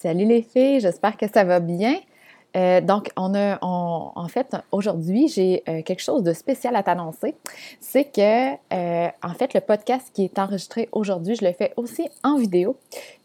Salut les filles, j'espère que ça va bien. Euh, donc, on a, en fait, aujourd'hui, j'ai euh, quelque chose de spécial à t'annoncer. C'est que, euh, en fait, le podcast qui est enregistré aujourd'hui, je le fais aussi en vidéo.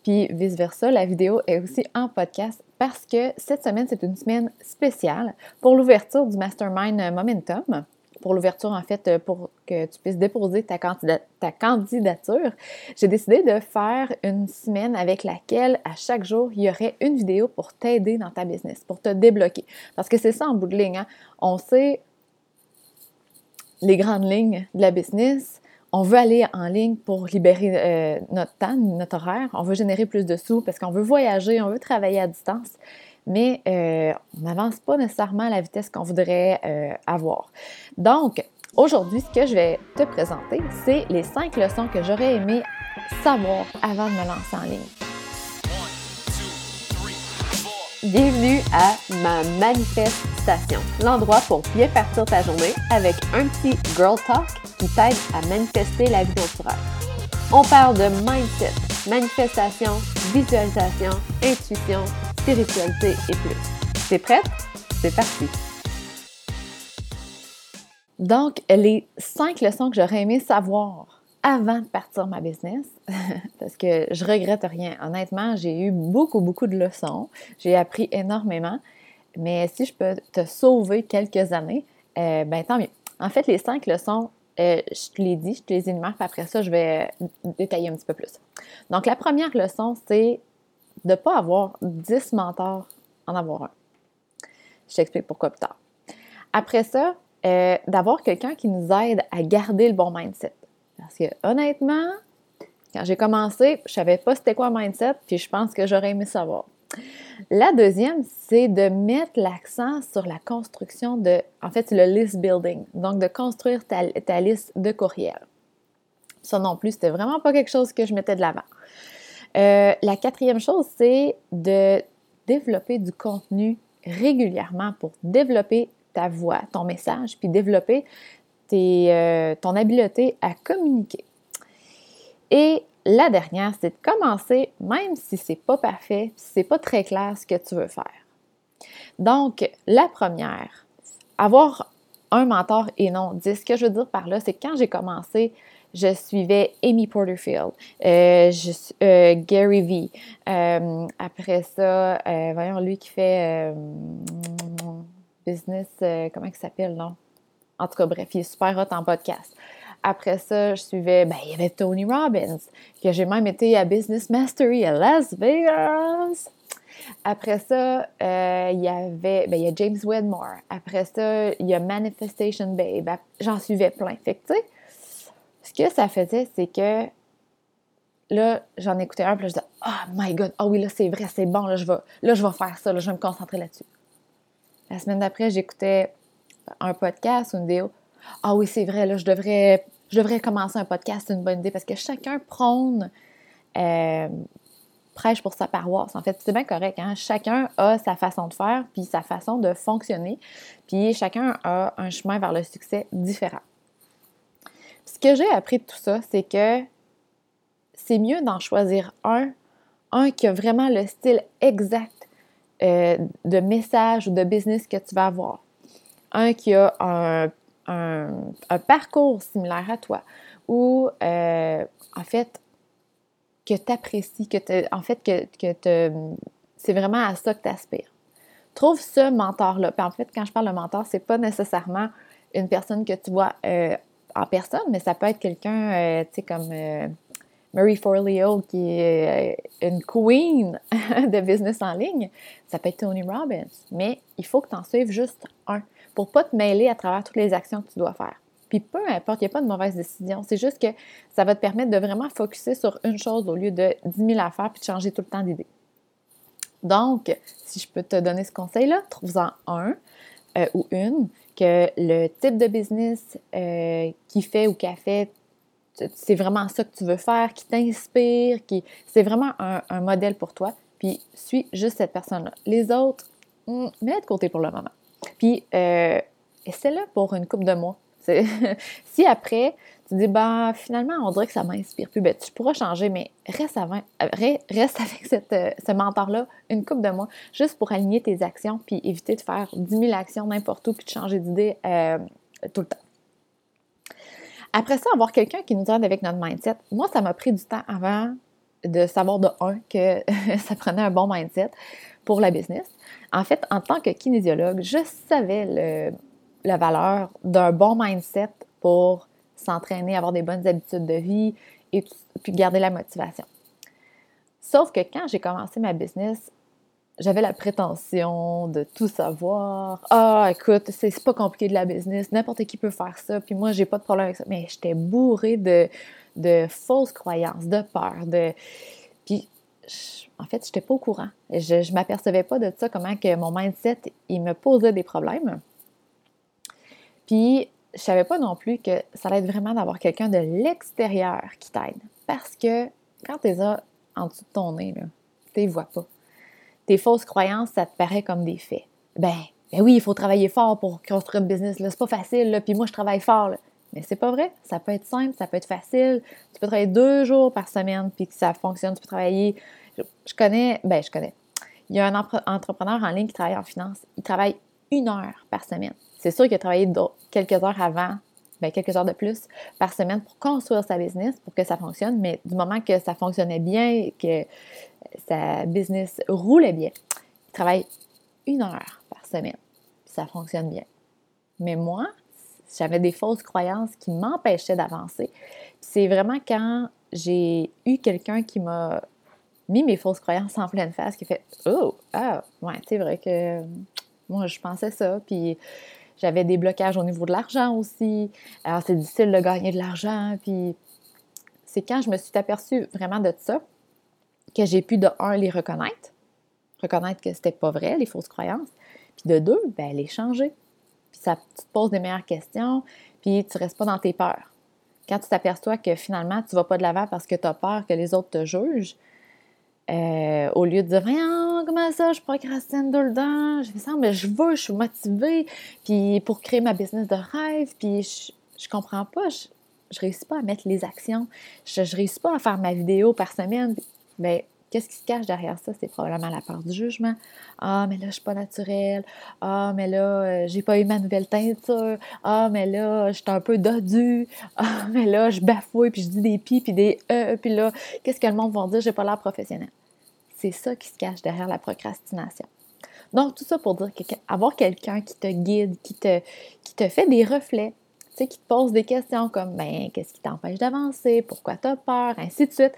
Puis, vice-versa, la vidéo est aussi en podcast parce que cette semaine, c'est une semaine spéciale pour l'ouverture du Mastermind Momentum pour l'ouverture, en fait, euh, pour que tu puisses déposer ta, candidature, j'ai décidé de faire une semaine avec laquelle, à chaque jour, il y aurait une vidéo pour t'aider dans ta business, pour te débloquer. Parce que c'est ça en bout de ligne. Hein. On sait les grandes lignes de la business. On veut aller en ligne pour libérer euh, notre temps, notre horaire. On veut générer plus de sous parce qu'on veut voyager, on veut travailler à distance mais euh, on n'avance pas nécessairement à la vitesse qu'on voudrait euh, avoir. Donc, aujourd'hui, ce que je vais te présenter, c'est les cinq leçons que j'aurais aimé savoir avant de me lancer en ligne. Bienvenue à ma manifestation, l'endroit pour bien partir ta journée avec un petit girl talk qui t'aide à manifester la vie naturelle. On parle de mindset, manifestation, visualisation, intuition, spiritualité et plus. T'es prête? C'est parti! Donc, les cinq leçons que j'aurais aimé savoir avant de partir ma business, parce que je regrette rien. Honnêtement, j'ai eu beaucoup, beaucoup de leçons. J'ai appris énormément. Mais si je peux te sauver quelques années, euh, ben tant mieux. En fait, les cinq leçons, euh, je te l'ai dit, je te les énumère, puis après ça, je vais détailler un petit peu plus. Donc, la première leçon, c'est de ne pas avoir 10 mentors, en avoir un. Je t'explique pourquoi plus tard. Après ça, euh, d'avoir quelqu'un qui nous aide à garder le bon mindset. Parce que honnêtement, quand j'ai commencé, je savais pas c'était quoi un mindset, puis je pense que j'aurais aimé savoir. La deuxième, c'est de mettre l'accent sur la construction de, en fait, le list building, donc de construire ta, liste de courriels. Ça non plus, c'était vraiment pas quelque chose que je mettais de l'avant. Euh, la quatrième chose, c'est de développer du contenu régulièrement pour développer ta voix, ton message, puis développer euh, ton habileté à communiquer. Et la dernière, c'est de commencer, même si c'est pas parfait, si c'est pas très clair ce que tu veux faire. Donc, la première, avoir un mentor et non 10. Ce que je veux dire par là, c'est que quand j'ai commencé je suivais Amy Porterfield, euh, euh, Gary Vee. Euh, après ça, voyons, lui qui fait business, comment il s'appelle, non? En tout cas, bref, il est super hot en podcast. Après ça, je suivais, ben, il y avait Tony Robbins, que j'ai même été à Business Mastery à Las Vegas. Après ça, il y avait, ben, il y a James Wedmore. Après ça, il y a Manifestation Babe. J'en suivais plein. Fait que, tu sais, ce que ça faisait, c'est que là, j'en écoutais un, puis je disais, oh my god, oh oui, là, c'est vrai, c'est bon, là, je vais, là, je vais faire ça, là, je vais me concentrer là-dessus. La semaine d'après, j'écoutais un podcast ou une vidéo. Ah oui, c'est vrai, là, je devrais, je devrais commencer un podcast, c'est une bonne idée, parce que chacun prône, euh, prêche pour sa paroisse. En fait, c'est bien correct. Hein? Chacun a sa façon de faire, puis sa façon de fonctionner, puis chacun a un chemin vers le succès différent. Ce que j'ai appris de tout ça, c'est que c'est mieux d'en choisir un, un qui a vraiment le style exact euh, de message ou de business que tu vas avoir. Un qui a un, parcours similaire à toi ou euh, en fait que tu apprécies, que en fait que, c'est vraiment à ça que tu aspires. Trouve ce mentor-là. en fait, quand je parle de mentor, c'est pas nécessairement une personne que tu vois euh, en personne, mais ça peut être quelqu'un, euh, tu sais, comme Mary Forleo, qui est une queen de business en ligne. Ça peut être Tony Robbins. Mais il faut que tu en suives juste un pour pas te mêler à travers toutes les actions que tu dois faire. Puis peu importe, il n'y a pas de mauvaise décision. C'est juste que ça va te permettre de vraiment focuser sur une chose au lieu de 10 000 affaires puis de changer tout le temps d'idée. Donc, si je peux te donner ce conseil-là, trouve-en un ou une que le type de business euh, qui fait ou qu'a fait, c'est vraiment ça que tu veux faire, qui t'inspire, qui c'est vraiment un, modèle pour toi. Puis suis juste cette personne-là. Les autres, hmm, mets de côté pour le moment. Puis euh, essaie-le pour une coupe de mois. si après, tu dis, bah, finalement, on dirait que ça m'inspire plus. Ben, tu pourras changer, mais reste, euh, avec cette, euh, ce mentor-là une coupe de mois, juste pour aligner tes actions, puis éviter de faire 10 000 actions n'importe où, puis de changer d'idée euh, tout le temps. Après ça, avoir quelqu'un qui nous aide avec notre mindset, moi, ça m'a pris du temps avant de savoir de un que ça prenait un bon mindset pour la business. En fait, en tant que kinésiologue, je savais le, la valeur d'un bon mindset pour s'entraîner, avoir des bonnes habitudes de vie et puis garder la motivation. Sauf que quand j'ai commencé ma business, j'avais la prétention de tout savoir. Ah, écoute, c'est pas compliqué de la business, n'importe qui peut faire ça, puis moi, j'ai pas de problème avec ça. Mais j'étais bourrée de, de fausses croyances, de peur, de. Puis, en fait, j'étais pas au courant. Je, je m'apercevais pas de ça, comment que mon mindset, il me posait des problèmes. Puis, je savais pas non plus que ça allait être vraiment d'avoir quelqu'un de l'extérieur qui t'aide. Parce que quand tu es en dessous de ton nez, tu ne vois pas. Tes fausses croyances, ça te paraît comme des faits. Ben, ben oui, il faut travailler fort pour construire un business. C'est pas facile, puis moi, je travaille fort. Mais c'est pas vrai. Ça peut être simple, ça peut être facile. Tu peux travailler deux jours par semaine, puis que ça fonctionne. Tu peux travailler. Je, connais, ben, je connais. Il y a un entrepreneur en ligne qui travaille en finance. Il travaille une heure par semaine. C'est sûr qu'il a travaillé quelques heures avant, bien, quelques heures de plus par semaine pour construire sa business, pour que ça fonctionne, mais du moment que ça fonctionnait bien, que sa business roulait bien, il travaille une heure par semaine, ça fonctionne bien. Mais moi, j'avais des fausses croyances qui m'empêchaient d'avancer. C'est vraiment quand j'ai eu quelqu'un qui m'a mis mes fausses croyances en pleine face, qui fait Oh, ah, ouais, c'est vrai que moi, je pensais ça, puis j'avais des blocages au niveau de l'argent aussi. Alors, c'est difficile de gagner de l'argent. Puis, c'est quand je me suis aperçue vraiment de ça que j'ai pu, de un, les reconnaître, reconnaître que c'était pas vrai, les fausses croyances. Puis, de deux, ben, les changer. Puis, ça, tu te poses des meilleures questions, puis tu restes pas dans tes peurs. Quand tu t'aperçois que finalement, tu vas pas de l'avant parce que tu as peur que les autres te jugent, euh, au lieu de dire, voyons, comment ça, je procrastine tout le temps, je fais ça, mais je veux, je suis motivée, puis pour créer ma business de rêve, puis je, je comprends pas, je, je réussis pas à mettre les actions, je, je réussis pas à faire ma vidéo par semaine. Mais ben, qu'est-ce qui se cache derrière ça? C'est probablement la part du jugement. Ah, mais là, je suis pas naturelle. Ah, mais là, euh, j'ai pas eu ma nouvelle teinture. Ah, mais là, je suis un peu dodu. Ah, mais là, je bafouille, puis je dis des pis, puis des e, puis là, qu'est-ce que le monde va dire? J'ai pas l'air professionnel. C'est ça qui se cache derrière la procrastination. Donc, tout ça pour dire qu'avoir quelqu'un qui te guide, qui te, qui te fait des reflets, tu sais, qui te pose des questions comme ben, qu'est-ce qui t'empêche d'avancer, pourquoi tu as peur, ainsi de suite,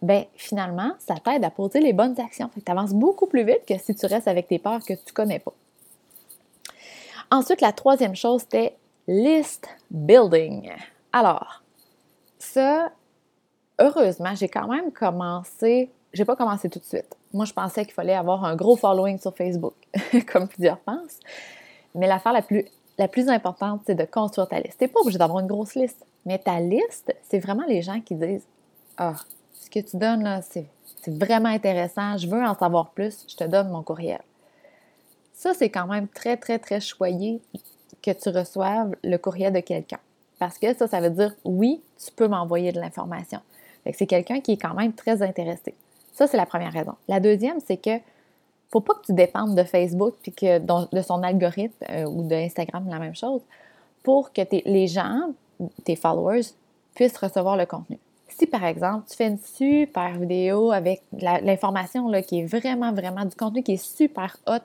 ben finalement, ça t'aide à poser les bonnes actions. Fait que tu avances beaucoup plus vite que si tu restes avec tes peurs que tu connais pas. Ensuite, la troisième chose, c'était list building. Alors, ça, heureusement, j'ai quand même commencé, j'ai pas commencé tout de suite. Moi, je pensais qu'il fallait avoir un gros following sur Facebook, comme plusieurs pensent. Mais l'affaire la plus la plus importante, c'est de construire ta liste. Tu n'es pas obligé d'avoir une grosse liste, mais ta liste, c'est vraiment les gens qui disent Ah, ce que tu donnes là, c'est vraiment intéressant, je veux en savoir plus, je te donne mon courriel. Ça, c'est quand même très, très, très choyé que tu reçoives le courriel de quelqu'un. Parce que ça, ça veut dire oui, tu peux m'envoyer de l'information. C'est quelqu'un qui est quand même très intéressé. Ça, c'est la première raison. La deuxième, c'est que faut pas que tu dépendes de Facebook puis que de son algorithme euh, ou d'Instagram, la même chose, pour que les gens, tes followers, puissent recevoir le contenu. Si par exemple, tu fais une super vidéo avec l'information qui est vraiment, vraiment du contenu qui est super hot,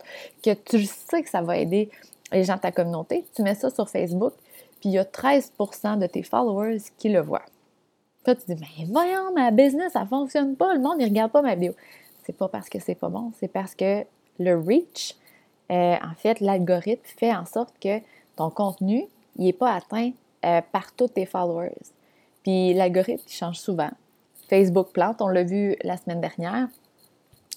que tu sais que ça va aider les gens de ta communauté, tu mets ça sur Facebook, puis il y a 13% de tes followers qui le voient. Toi, tu dis, mais voyons, ma business, ça fonctionne pas, le monde, ne regarde pas ma vidéo c'est pas parce que c'est pas bon, c'est parce que le reach, euh, en fait, l'algorithme fait en sorte que ton contenu, il n'est pas atteint euh, par tous tes followers. Puis l'algorithme, il change souvent. Facebook plante, on l'a vu la semaine dernière.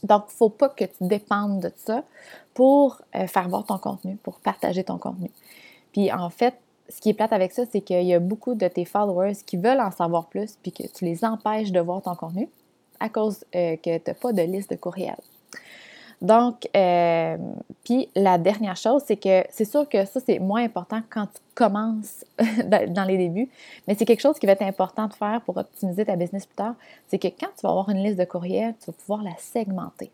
Donc, il ne faut pas que tu dépendes de ça pour euh, faire voir ton contenu, pour partager ton contenu. Puis en fait, ce qui est plate avec ça, c'est qu'il y a beaucoup de tes followers qui veulent en savoir plus, puis que tu les empêches de voir ton contenu à cause euh, que tu n'as pas de liste de courriel. Donc, euh, puis la dernière chose, c'est que c'est sûr que ça, c'est moins important quand tu commences dans les débuts, mais c'est quelque chose qui va être important de faire pour optimiser ta business plus tard. C'est que quand tu vas avoir une liste de courriels, tu vas pouvoir la segmenter.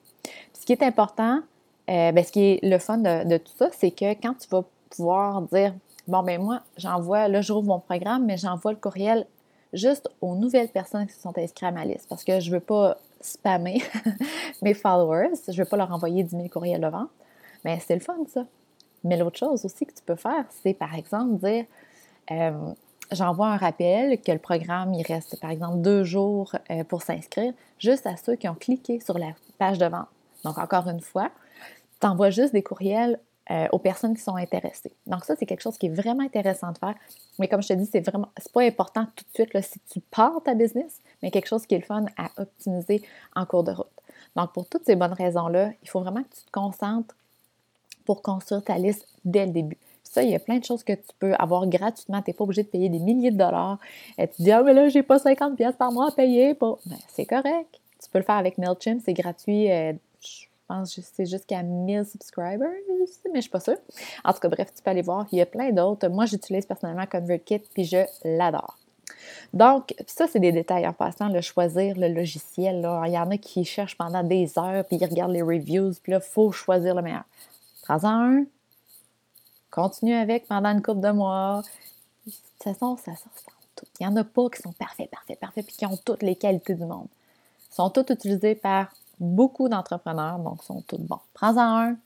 ce qui est important, euh, ben, ce qui est le fun de, tout ça, c'est que quand tu vas pouvoir dire Bon, ben moi, j'envoie, là, je rouvre mon programme, mais j'envoie le courriel juste aux nouvelles personnes qui se sont inscrites à ma liste parce que je ne veux pas spammer mes followers, je ne veux pas leur envoyer 10 000 courriels de vente. Mais c'est le fun, ça. Mais l'autre chose aussi que tu peux faire, c'est par exemple dire euh, j'envoie un rappel que le programme, il reste par exemple deux jours euh, pour s'inscrire, juste à ceux qui ont cliqué sur la page de vente. Donc, encore une fois, tu envoies juste des courriels euh, aux personnes qui sont intéressées. Donc, ça, c'est quelque chose qui est vraiment intéressant de faire. Mais comme je te dis, c'est vraiment, c'est pas important tout de suite si tu pars ta business, mais quelque chose qui est le fun à optimiser en cours de route. Donc, pour toutes ces bonnes raisons-là, il faut vraiment que tu te concentres pour construire ta liste dès le début. Ça, il y a plein de choses que tu peux avoir gratuitement. Tu n'es pas obligé de payer des milliers de dollars. Et tu dis, ah, mais là, j'ai pas 50 pièces par mois à payer. Ben, c'est correct. Tu peux le faire avec MailChimp, c'est gratuit. Euh, pense que c'est jusqu'à 1000 subscribers, mais je suis pas sûre. En tout cas, bref, tu peux aller voir. Il y a plein d'autres. Moi, j'utilise personnellement ConvertKit, puis je l'adore. Donc, ça, c'est des détails en passant, le choisir le logiciel. Là. Il y en a qui cherchent pendant des heures, puis ils regardent les reviews, puis là, il faut choisir le meilleur. Prends-en un, continue avec pendant une couple de mois. De toute façon, ça sort tout. Il n'y en a pas qui sont parfaits, parfaits, parfaits, puis qui ont toutes les qualités du monde. Ils sont tous utilisés par beaucoup d'entrepreneurs, donc sont tous bons. Prends-en un,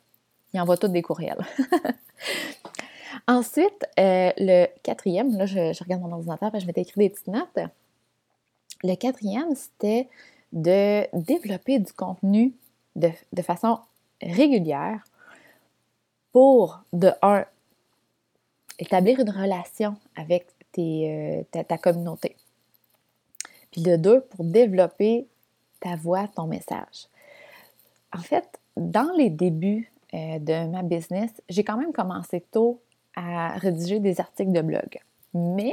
il envoie tous des courriels. Ensuite, euh, le quatrième, là, je, regarde mon ordinateur, je m'étais écrit des petites notes. Le quatrième, c'était de développer du contenu de, façon régulière pour, de un, établir une relation avec tes, euh, ta, communauté. Puis de deux, pour développer ta voix, ton message. En fait, dans les débuts euh, de ma business, j'ai quand même commencé tôt à rédiger des articles de blog. Mais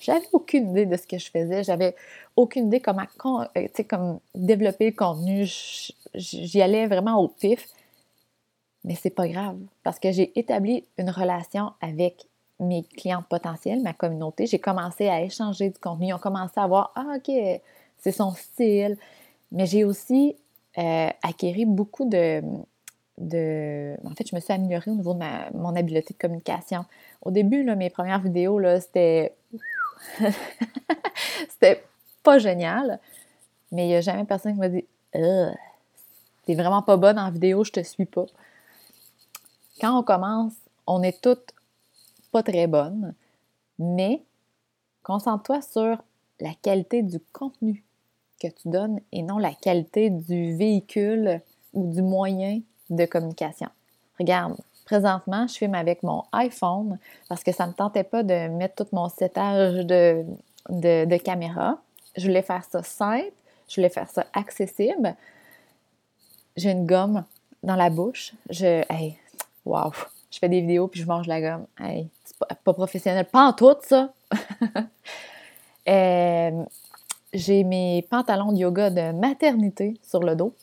j'avais aucune idée de ce que je faisais. J'avais aucune idée comment, euh, comme développer le contenu. J'y allais vraiment au pif. Mais c'est pas grave parce que j'ai établi une relation avec mes clients potentiels, ma communauté. J'ai commencé à échanger du contenu. Ils ont commencé à voir Ah, OK, c'est son style. Mais j'ai aussi euh, acquéri beaucoup de, de. En fait, je me suis améliorée au niveau de ma, mon habileté de communication. Au début, mes premières vidéos, c'était. c'était pas génial. Mais il n'y a jamais personne qui m'a dit T'es vraiment pas bonne en vidéo, je te suis pas. Quand on commence, on est toutes pas très bonnes, mais concentre-toi sur la qualité du contenu tu donnes et non la qualité du véhicule ou du moyen de communication. Regarde, présentement, je filme avec mon iPhone parce que ça ne me tentait pas de mettre tout mon setage de, de, caméra. Je voulais faire ça simple, je voulais faire ça accessible. J'ai une gomme dans la bouche. Je, wow, je fais des vidéos puis je mange la gomme. Hey, c'est pas, pas professionnel, pas en tout ça. euh, j'ai mes pantalons de yoga de maternité sur le dos.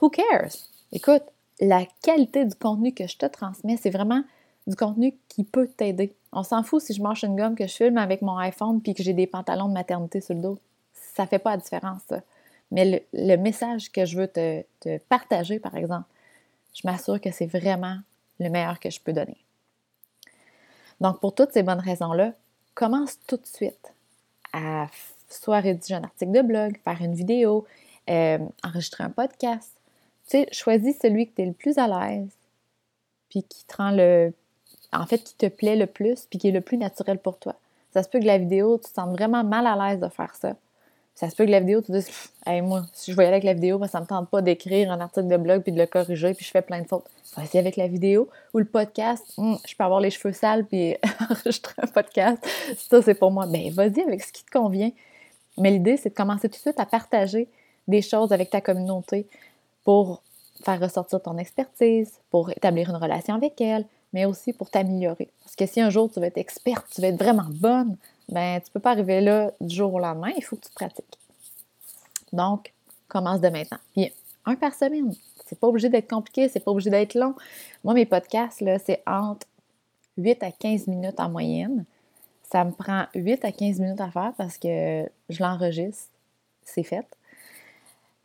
Who cares? Écoute, la qualité du contenu que je te transmets, c'est vraiment du contenu qui peut t'aider. On s'en fout si je marche une gomme, que je filme avec mon iPhone puis que j'ai des pantalons de maternité sur le dos. Ça fait pas la différence. Mais le, message que je veux te, te partager, par exemple, je m'assure que c'est vraiment le meilleur que je peux donner. Donc, pour toutes ces bonnes raisons-là, commence tout de suite à soit rédiger un article de blog, faire une vidéo, euh, enregistrer un podcast. Tu sais, choisis celui que tu es le plus à l'aise, puis qui te rend le. En fait, qui te plaît le plus, puis qui est le plus naturel pour toi. Ça se peut que la vidéo, tu te sens vraiment mal à l'aise de faire ça. Ça se peut que la vidéo, tu te dises, hey, moi, si je voyais avec la vidéo, ça ne me tente pas d'écrire un article de blog puis de le corriger, puis je fais plein de fautes. Va essayer avec la vidéo ou le podcast. Hmm, je peux avoir les cheveux sales puis enregistrer un podcast. Ça, c'est pour moi. Ben, vas-y avec ce qui te convient. Mais l'idée, c'est de commencer tout de suite à partager des choses avec ta communauté pour faire ressortir ton expertise, pour établir une relation avec elle, mais aussi pour t'améliorer. Parce que si un jour tu veux être experte, tu veux être vraiment bonne, ben tu peux pas arriver là du jour au lendemain, il faut que tu pratiques. Donc, commence de maintenant. Puis Un par semaine. C'est pas obligé d'être compliqué, c'est pas obligé d'être long. Moi, mes podcasts, là, c'est entre 8 à 15 minutes en moyenne. Ça me prend 8 à 15 minutes à faire parce que je l'enregistre. C'est fait.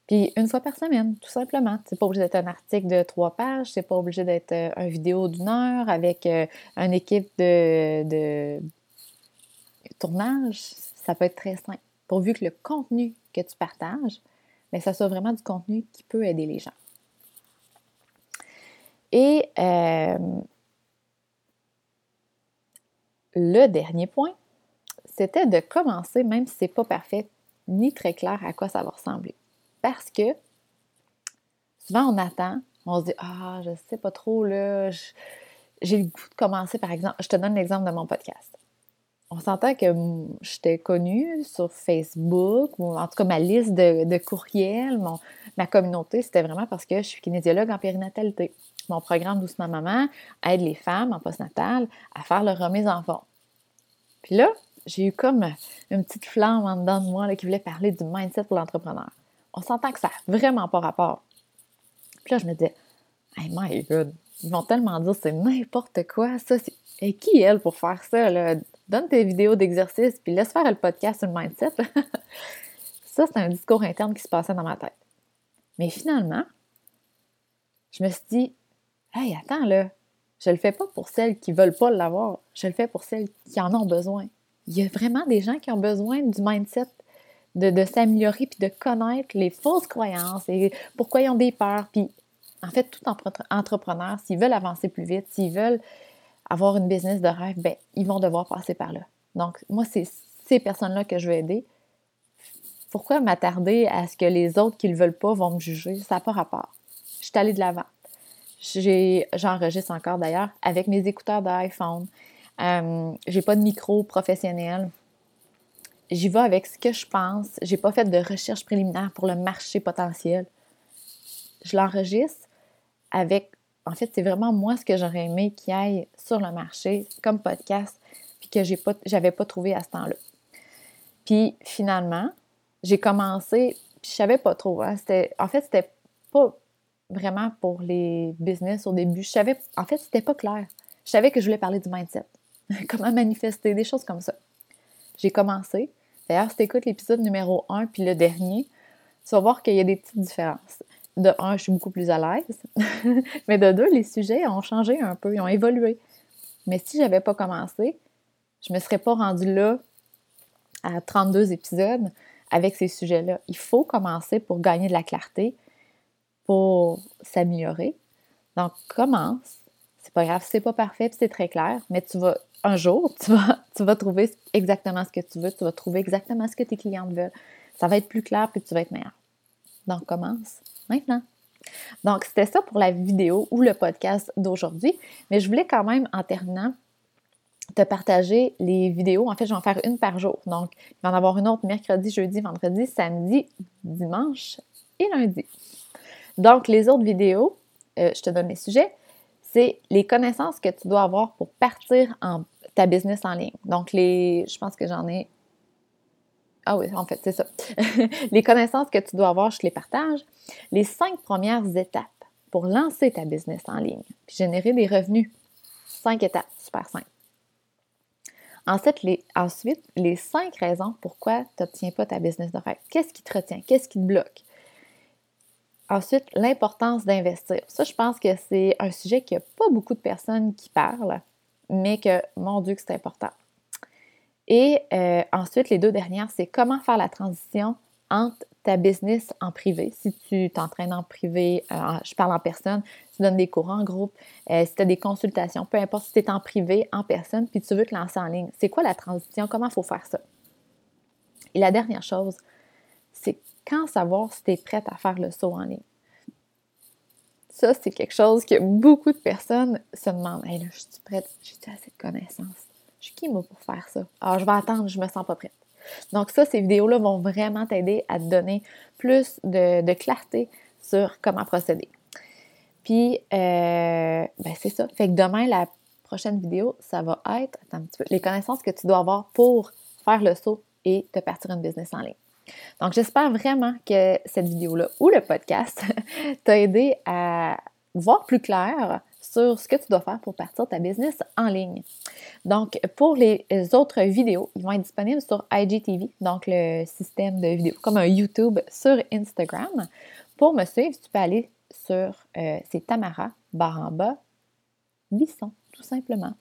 Puis une fois par semaine, tout simplement. C'est pas obligé d'être un article de trois pages, c'est pas obligé d'être euh, une vidéo d'une heure avec euh, une équipe de, de tournage. Ça peut être très simple. Pourvu que le contenu que tu partages, mais ça soit vraiment du contenu qui peut aider les gens. Et euh, le dernier point, c'était de commencer, même si ce n'est pas parfait ni très clair à quoi ça va ressembler. Parce que souvent on attend, on se dit Ah, je sais pas trop, là, j'ai le goût de commencer, par exemple. Je te donne l'exemple de mon podcast on s'entend que j'étais connue sur Facebook, ou en tout cas ma liste de, courriels, ma communauté, c'était vraiment parce que je suis kinésiologue en périnatalité. Mon programme Doucement Maman aide les femmes en postnatal à faire leur remise en forme. Puis là, j'ai eu comme une petite flamme en dedans de moi qui voulait parler du mindset pour l'entrepreneur. On s'entend que ça n'a vraiment pas rapport. Puis là, je me disais, hey my god, ils vont tellement dire c'est n'importe quoi, ça, c'est. Et qui elle pour faire ça, là? donne tes vidéos d'exercice, puis laisse faire le podcast sur le mindset. ça, c'est un discours interne qui se passait dans ma tête. Mais finalement, je me suis dit, hey, attends là, je le fais pas pour celles qui veulent pas l'avoir, je le fais pour celles qui en ont besoin. Il y a vraiment des gens qui ont besoin du mindset, de, s'améliorer puis de connaître les fausses croyances et pourquoi ils ont des peurs. Puis, en fait, tout entrepreneur, s'ils veulent avancer plus vite, s'ils veulent avoir une business de rêve, ben, ils vont devoir passer par là. Donc, moi, c'est ces personnes-là que je veux aider. Pourquoi m'attarder à ce que les autres qui ne le veulent pas vont me juger? Ça n'a pas rapport. Je suis allée de l'avant. J'enregistre encore d'ailleurs avec mes écouteurs d'iPhone. Euh, j'ai pas de micro professionnel. J'y vais avec ce que je pense. J'ai pas fait de recherche préliminaire pour le marché potentiel. Je l'enregistre avec en fait, c'est vraiment moi ce que j'aurais aimé qui aille sur le marché comme podcast, puis que j'ai pas, j'avais pas trouvé à ce temps-là. Puis finalement, j'ai commencé, puis je savais pas trop. Hein, c'était, en fait, c'était pas vraiment pour les business au début. Je savais, en fait, c'était pas clair. Je savais que je voulais parler du mindset, comment manifester, des choses comme ça. J'ai commencé. D'ailleurs, si tu écoutes l'épisode numéro 1 puis le dernier, tu vas voir qu'il y a des petites différences de un, je suis beaucoup plus à l'aise, mais de deux, les sujets ont changé un peu, ils ont évolué. Mais si je n'avais pas commencé, je ne me serais pas rendue là à 32 épisodes avec ces sujets-là. Il faut commencer pour gagner de la clarté, pour s'améliorer. Donc, commence. C'est pas grave, c'est pas parfait, c'est très clair, mais tu vas, un jour, tu vas, tu vas trouver exactement ce que tu veux, tu vas trouver exactement ce que tes clients veulent. Ça va être plus clair, puis tu vas être meilleur. Donc, commence maintenant. Donc, c'était ça pour la vidéo ou le podcast d'aujourd'hui. Mais je voulais quand même, en terminant, te partager les vidéos. En fait, je vais en faire une par jour. Donc, il va en avoir une autre mercredi, jeudi, vendredi, samedi, dimanche et lundi. Donc, les autres vidéos, euh, je te donne les sujets, c'est les connaissances que tu dois avoir pour partir en ta business en ligne. Donc, les, je pense que j'en ai ah oui, en fait, c'est ça. les connaissances que tu dois avoir, je les partage. Les cinq premières étapes pour lancer ta business en ligne, puis générer des revenus. Cinq étapes, super simple. Ensuite les, ensuite, les cinq raisons pourquoi tu n'obtiens pas ta business de rêve. Qu'est-ce qui te retient? Qu'est-ce qui te bloque? Ensuite, l'importance d'investir. Ça, je pense que c'est un sujet qu'il n'y a pas beaucoup de personnes qui parlent, mais que, mon Dieu, que c'est important. Et euh, ensuite, les deux dernières, c'est comment faire la transition entre ta business en privé. Si tu t'entraînes en privé, euh, je parle en personne, tu donnes des cours en groupe, euh, si tu as des consultations, peu importe si tu es en privé, en personne, puis tu veux te lancer en ligne. C'est quoi la transition? Comment il faut faire ça? Et la dernière chose, c'est quand savoir si tu es prête à faire le saut en ligne? Ça, c'est quelque chose que beaucoup de personnes se demandent. Hey, là, je suis prête, j'ai assez de connaissances? Je suis qui, moi, pour faire ça? Alors, je vais attendre, je me sens pas prête. Donc, ça, ces vidéos-là vont vraiment t'aider à te donner plus de, clarté sur comment procéder. Puis, euh, ben, c'est ça. Fait que demain, la prochaine vidéo, ça va être, un les connaissances que tu dois avoir pour faire le saut et te partir une business en ligne. Donc, j'espère vraiment que cette vidéo-là ou le podcast t'a aidé à voir plus clair sur ce que tu dois faire pour partir ta business en ligne. Donc, pour les autres vidéos, ils vont être disponibles sur IGTV, donc le système de vidéos, comme un YouTube sur Instagram. Pour me suivre, tu peux aller sur, euh, c'est Tamara Baramba Bisson, tout simplement.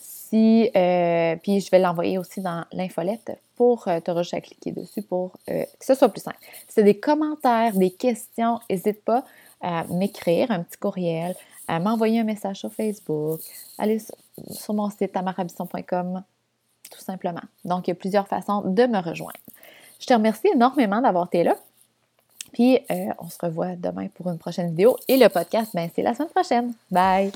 Si, euh, puis je vais l'envoyer aussi dans l'infolette pour euh, te rejoindre à cliquer dessus pour que ce soit plus simple. c'est des commentaires, des questions, n'hésite pas à m'écrire un petit courriel, à m'envoyer un message sur Facebook, aller sur mon site tamarabisson.com, tout simplement. Donc, il y a plusieurs façons de me rejoindre. Je te remercie énormément d'avoir été là. Puis, euh, on se revoit demain pour une prochaine vidéo. Et le podcast, ben, c'est la semaine prochaine. Bye!